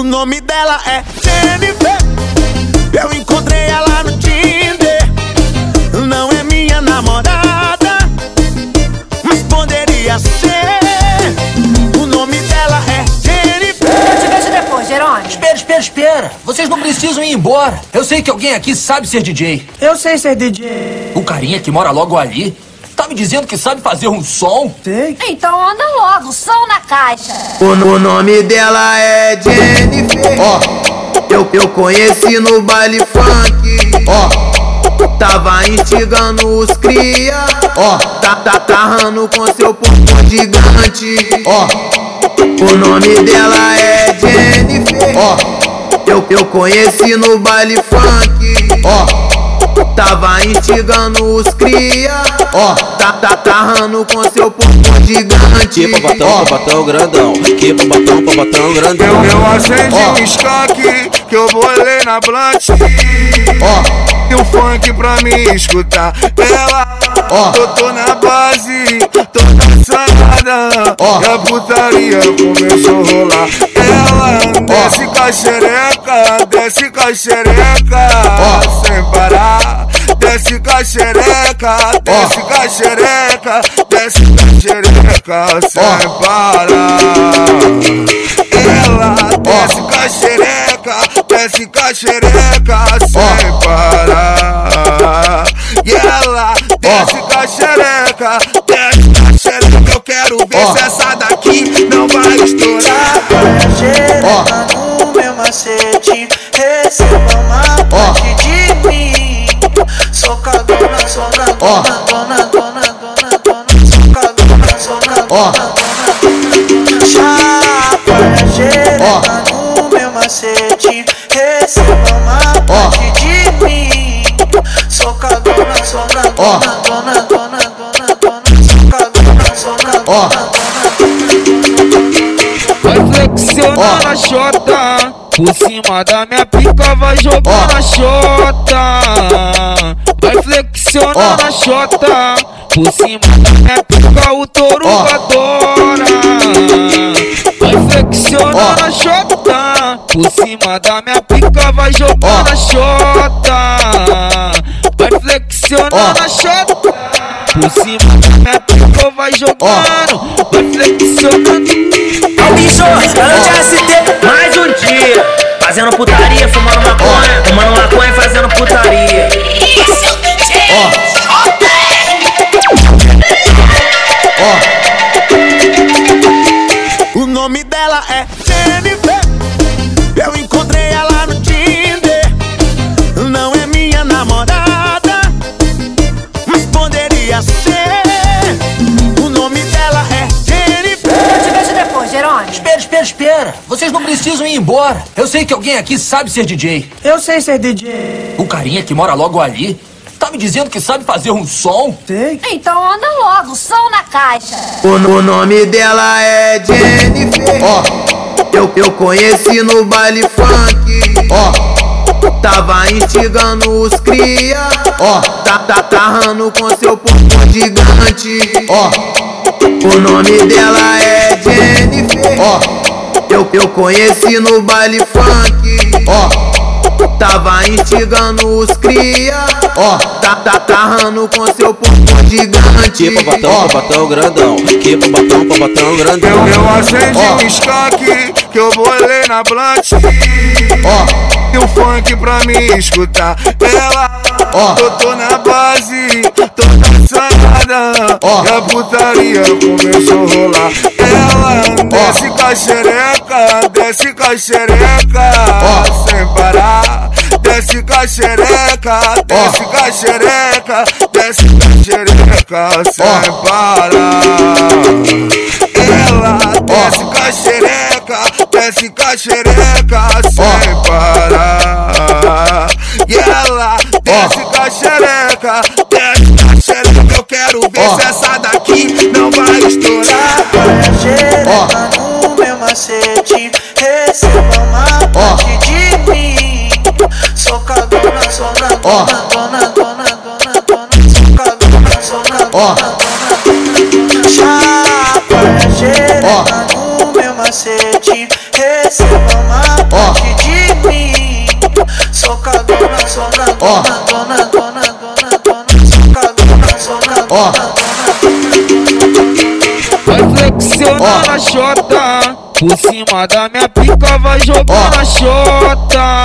O nome dela é Jennifer. Eu encontrei ela no Tinder. Não é minha namorada, mas poderia ser. O nome dela é Jennifer. Eu te vejo depois, Jerônimo. Espera, espera, espera. Vocês não precisam ir embora. Eu sei que alguém aqui sabe ser DJ. Eu sei ser DJ. O carinha que mora logo ali me dizendo que sabe fazer um som. Sei. Então anda logo, som na caixa. O, o nome dela é Jennifer. Ó, eu, eu conheci no baile funk. Ó, tava instigando os cria. Ó, tá, tá tarrando com seu pompom gigante. Ó, o nome dela é Jennifer. Ó, eu, eu conheci no baile funk. Ó. Tava instigando os cria, ó, tá, tá tarrando com seu pompom gigante. Que papatão, papatão grandão. Que papatão, papatão grandão. Eu, eu acendi Ó. um que eu vou ler na blunt. Ó, E o funk pra mim escutar. Ela, Ó. eu tô na base, tô Ó. E a putaria começou a rolar. Ela desce com a xereca, desce com a xereca, Ó. sem parar. Desce com a xereca, desce com a xereca, desce com a xereca, sem parar. Ela desce com a xereca, desce com a xereca na Ó. dona, dona. Chacoalha xereca no meu macete. Receba uma Ó. parte de mim. Sou cagona, sou na Ó. dona, dona, dona, dona, dona. Sou cagona, sou na Ó. dona. Vai Ó. a xota Por cima da minha pica vai jogando Ó. a xota Vai flexionando Ó. a xota Por cima da minha pica o touro adora Vai flexionando Ó. a xota Por cima da minha pica vai jogando Ó. a xota Vai flexionando Ó. a xota Por cima da minha pica vai jogando Fazendo putaria, fumando maconha Fumando maconha fazendo putaria. O nome dela é Jennifer. Espera. Vocês não precisam ir embora. Eu sei que alguém aqui sabe ser DJ. Eu sei ser DJ. O carinha que mora logo ali tá me dizendo que sabe fazer um som. Sei. Então anda logo, som na caixa. O, o nome dela é Jennifer. Ó, eu, eu conheci no baile funk. Ó, tava instigando os cria. Ó, tá, tá tarrando com seu pompom gigante. Ó, o nome dela é Jennifer. Eu, conheci no baile funk. Ó, Tava instigando os cria, ó, tá, tá tarrando com seu pompom gigante. Que papatão, Ó, papatão grandão. Que papatão, papatão grandão. Eu, eu acendi um skunk que eu vou ler na blunt. ó, E o funk pra mim escutar. Ela, Ó. eu tô na base, tô cansada. Ó. E a putaria começou a rolar. Ela desce com a xereca, desce com a xereca, Ó. sem parar. Desce com a xereca, desce com a xereca, desce com a xereca, sem parar. Ela desce com a xereca, desce com a xereca, sem parar. Xereca, desce com a xereca. Eu quero ver Ó. se essa daqui não vai estourar. Olha xereca no meu macete. Receba uma Ó. parte de mim. Sou cagona, sou na Ó. dona, dona, dona, dona, dona. Sou cagona, sou na Ó. dona. Chacoalha xereca no meu macete. Receba uma socadona, socadona, dona, dona, socadona, Vai flexionar na chota Por cima da minha pica vai jogar na chota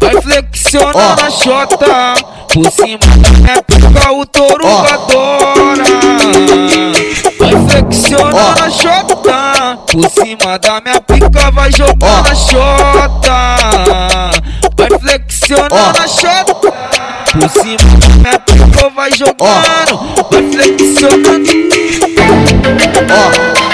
Vai flexionar na chota Por cima da minha pica o touro adora. Vai flexionar na chota Por cima da minha pica vai jogar na chota Vai flexionar na chota Por cima da minha pica vai jogando. Vai flexionando ó,